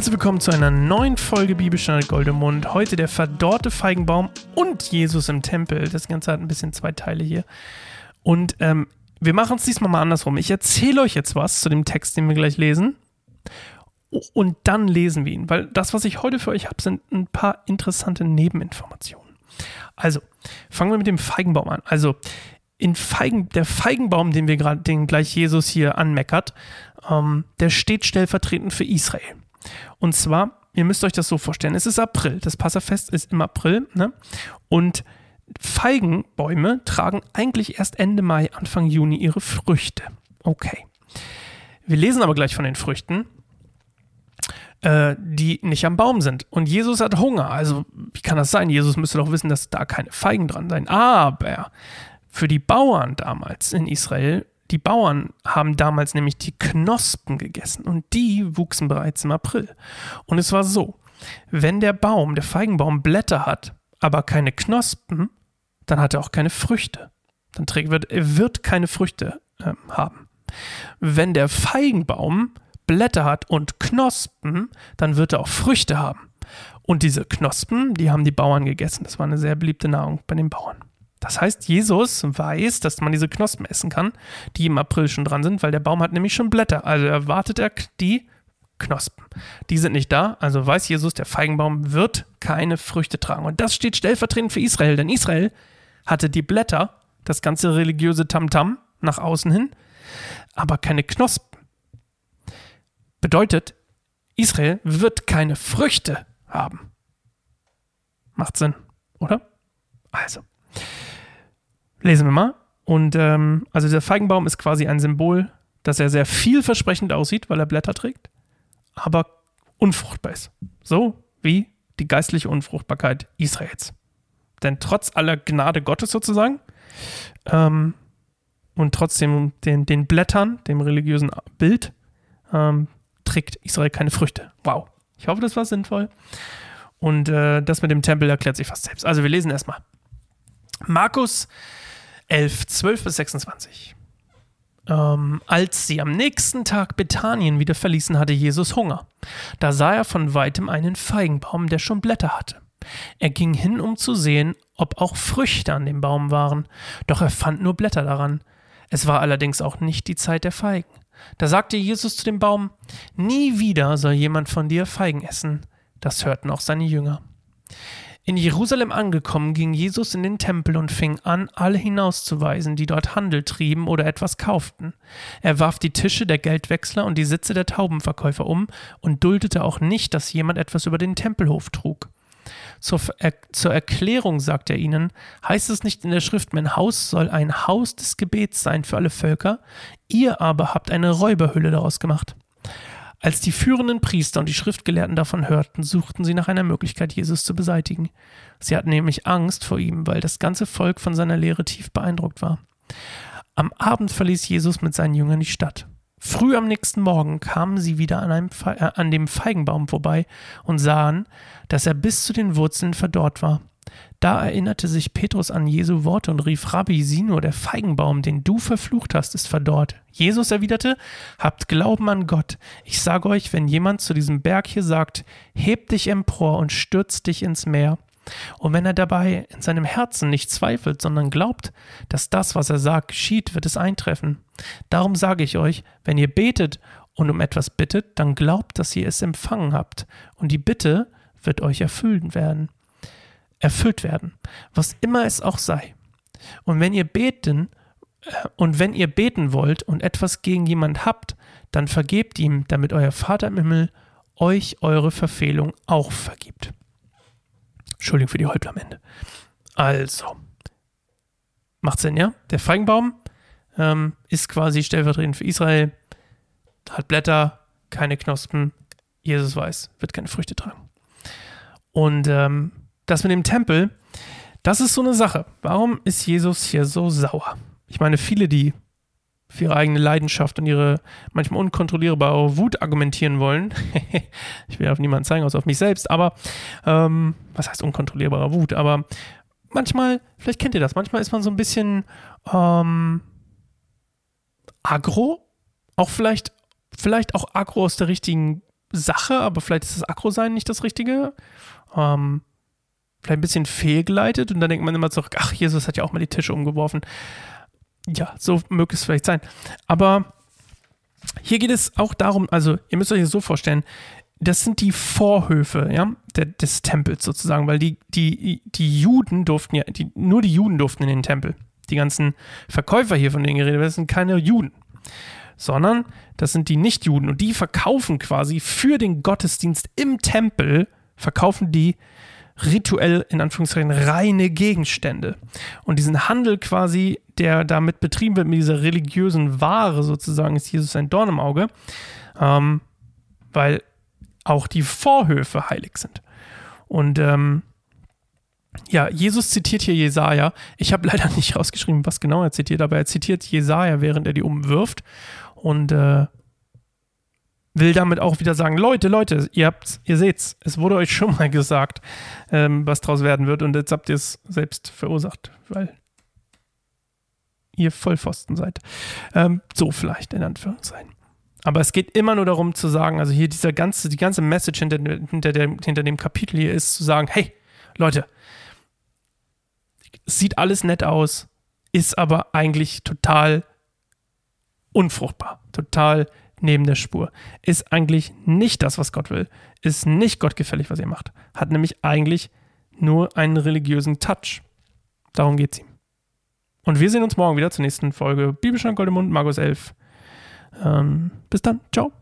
Herzlich willkommen zu einer neuen Folge Bibelstunde Goldemund. Heute der verdorrte Feigenbaum und Jesus im Tempel. Das Ganze hat ein bisschen zwei Teile hier. Und ähm, wir machen es diesmal mal andersrum. Ich erzähle euch jetzt was zu dem Text, den wir gleich lesen. Und dann lesen wir ihn, weil das, was ich heute für euch habe, sind ein paar interessante Nebeninformationen. Also, fangen wir mit dem Feigenbaum an. Also, in Feigen, der Feigenbaum, den wir gerade, den gleich Jesus hier anmeckert, ähm, der steht stellvertretend für Israel. Und zwar, ihr müsst euch das so vorstellen, es ist April, das Passafest ist im April, ne? Und Feigenbäume tragen eigentlich erst Ende Mai, Anfang Juni ihre Früchte. Okay. Wir lesen aber gleich von den Früchten, äh, die nicht am Baum sind. Und Jesus hat Hunger. Also, wie kann das sein? Jesus müsste doch wissen, dass da keine Feigen dran sind. Aber für die Bauern damals in Israel die Bauern haben damals nämlich die Knospen gegessen und die wuchsen bereits im April. Und es war so, wenn der Baum, der Feigenbaum Blätter hat, aber keine Knospen, dann hat er auch keine Früchte. Dann trägt, wird, er wird keine Früchte äh, haben. Wenn der Feigenbaum Blätter hat und Knospen, dann wird er auch Früchte haben. Und diese Knospen, die haben die Bauern gegessen. Das war eine sehr beliebte Nahrung bei den Bauern. Das heißt, Jesus weiß, dass man diese Knospen essen kann, die im April schon dran sind, weil der Baum hat nämlich schon Blätter. Also erwartet er die Knospen. Die sind nicht da, also weiß Jesus, der Feigenbaum wird keine Früchte tragen. Und das steht stellvertretend für Israel, denn Israel hatte die Blätter, das ganze religiöse Tamtam -Tam nach außen hin, aber keine Knospen. Bedeutet, Israel wird keine Früchte haben. Macht Sinn, oder? Also. Lesen wir mal. Und ähm, also der Feigenbaum ist quasi ein Symbol, dass er sehr vielversprechend aussieht, weil er Blätter trägt, aber unfruchtbar ist. So wie die geistliche Unfruchtbarkeit Israels. Denn trotz aller Gnade Gottes sozusagen ähm, und trotzdem den, den Blättern, dem religiösen Bild, ähm, trägt Israel keine Früchte. Wow. Ich hoffe, das war sinnvoll. Und äh, das mit dem Tempel erklärt sich fast selbst. Also wir lesen erstmal. Markus 11, 12 bis 26. Ähm, als sie am nächsten Tag Bethanien wieder verließen, hatte Jesus Hunger. Da sah er von weitem einen Feigenbaum, der schon Blätter hatte. Er ging hin, um zu sehen, ob auch Früchte an dem Baum waren, doch er fand nur Blätter daran. Es war allerdings auch nicht die Zeit der Feigen. Da sagte Jesus zu dem Baum, Nie wieder soll jemand von dir Feigen essen. Das hörten auch seine Jünger. In Jerusalem angekommen, ging Jesus in den Tempel und fing an, alle hinauszuweisen, die dort Handel trieben oder etwas kauften. Er warf die Tische der Geldwechsler und die Sitze der Taubenverkäufer um und duldete auch nicht, dass jemand etwas über den Tempelhof trug. Zur, er zur Erklärung sagt er ihnen, heißt es nicht in der Schrift, mein Haus soll ein Haus des Gebets sein für alle Völker, ihr aber habt eine Räuberhülle daraus gemacht. Als die führenden Priester und die Schriftgelehrten davon hörten, suchten sie nach einer Möglichkeit, Jesus zu beseitigen. Sie hatten nämlich Angst vor ihm, weil das ganze Volk von seiner Lehre tief beeindruckt war. Am Abend verließ Jesus mit seinen Jüngern die Stadt. Früh am nächsten Morgen kamen sie wieder an, einem, äh, an dem Feigenbaum vorbei und sahen, dass er bis zu den Wurzeln verdorrt war. Da erinnerte sich Petrus an Jesu Worte und rief, Rabbi, sieh nur, der Feigenbaum, den du verflucht hast, ist verdorrt. Jesus erwiderte, habt Glauben an Gott. Ich sage euch, wenn jemand zu diesem Berg hier sagt, heb dich empor und stürz dich ins Meer, und wenn er dabei in seinem Herzen nicht zweifelt, sondern glaubt, dass das, was er sagt, geschieht, wird es eintreffen. Darum sage ich euch, wenn ihr betet und um etwas bittet, dann glaubt, dass ihr es empfangen habt, und die Bitte wird euch erfüllt werden erfüllt werden, was immer es auch sei. Und wenn ihr beten äh, und wenn ihr beten wollt und etwas gegen jemand habt, dann vergebt ihm, damit euer Vater im Himmel euch eure Verfehlung auch vergibt. Entschuldigung für die Häupter am Ende. Also, macht Sinn, ja? Der Feigenbaum ähm, ist quasi stellvertretend für Israel, hat Blätter, keine Knospen. Jesus weiß, wird keine Früchte tragen. Und ähm, das mit dem Tempel, das ist so eine Sache. Warum ist Jesus hier so sauer? Ich meine, viele, die für ihre eigene Leidenschaft und ihre manchmal unkontrollierbare Wut argumentieren wollen. ich will auf niemanden zeigen, außer auf mich selbst, aber ähm, was heißt unkontrollierbare Wut? Aber manchmal, vielleicht kennt ihr das, manchmal ist man so ein bisschen ähm, aggro, auch vielleicht, vielleicht auch aggro aus der richtigen Sache, aber vielleicht ist das Akro-Sein nicht das Richtige. Ähm, vielleicht ein bisschen fehlgeleitet und dann denkt man immer zurück, ach, Jesus hat ja auch mal die Tische umgeworfen. Ja, so möge es vielleicht sein. Aber hier geht es auch darum, also ihr müsst euch das so vorstellen, das sind die Vorhöfe, ja, des Tempels sozusagen, weil die, die, die Juden durften ja, die, nur die Juden durften in den Tempel. Die ganzen Verkäufer hier, von denen geredet wird, sind keine Juden, sondern das sind die Nichtjuden und die verkaufen quasi für den Gottesdienst im Tempel, verkaufen die rituell in Anführungszeichen reine Gegenstände. Und diesen Handel quasi, der damit betrieben wird, mit dieser religiösen Ware sozusagen, ist Jesus ein Dorn im Auge, ähm, weil auch die Vorhöfe heilig sind. Und ähm, ja, Jesus zitiert hier Jesaja. Ich habe leider nicht rausgeschrieben, was genau er zitiert, aber er zitiert Jesaja, während er die umwirft. Und äh, will damit auch wieder sagen, Leute, Leute, ihr habt, ihr seht's, es wurde euch schon mal gesagt, ähm, was draus werden wird und jetzt habt ihr es selbst verursacht, weil ihr Vollpfosten seid. Ähm, so vielleicht, in Anführungszeichen. Aber es geht immer nur darum zu sagen, also hier dieser ganze, die ganze Message hinter, hinter, der, hinter dem Kapitel hier ist zu sagen, hey, Leute, sieht alles nett aus, ist aber eigentlich total unfruchtbar, total neben der Spur. Ist eigentlich nicht das, was Gott will. Ist nicht gottgefällig, was ihr macht. Hat nämlich eigentlich nur einen religiösen Touch. Darum geht es ihm. Und wir sehen uns morgen wieder zur nächsten Folge Bibelstein Gold im Mund, Markus 11. Ähm, bis dann. Ciao.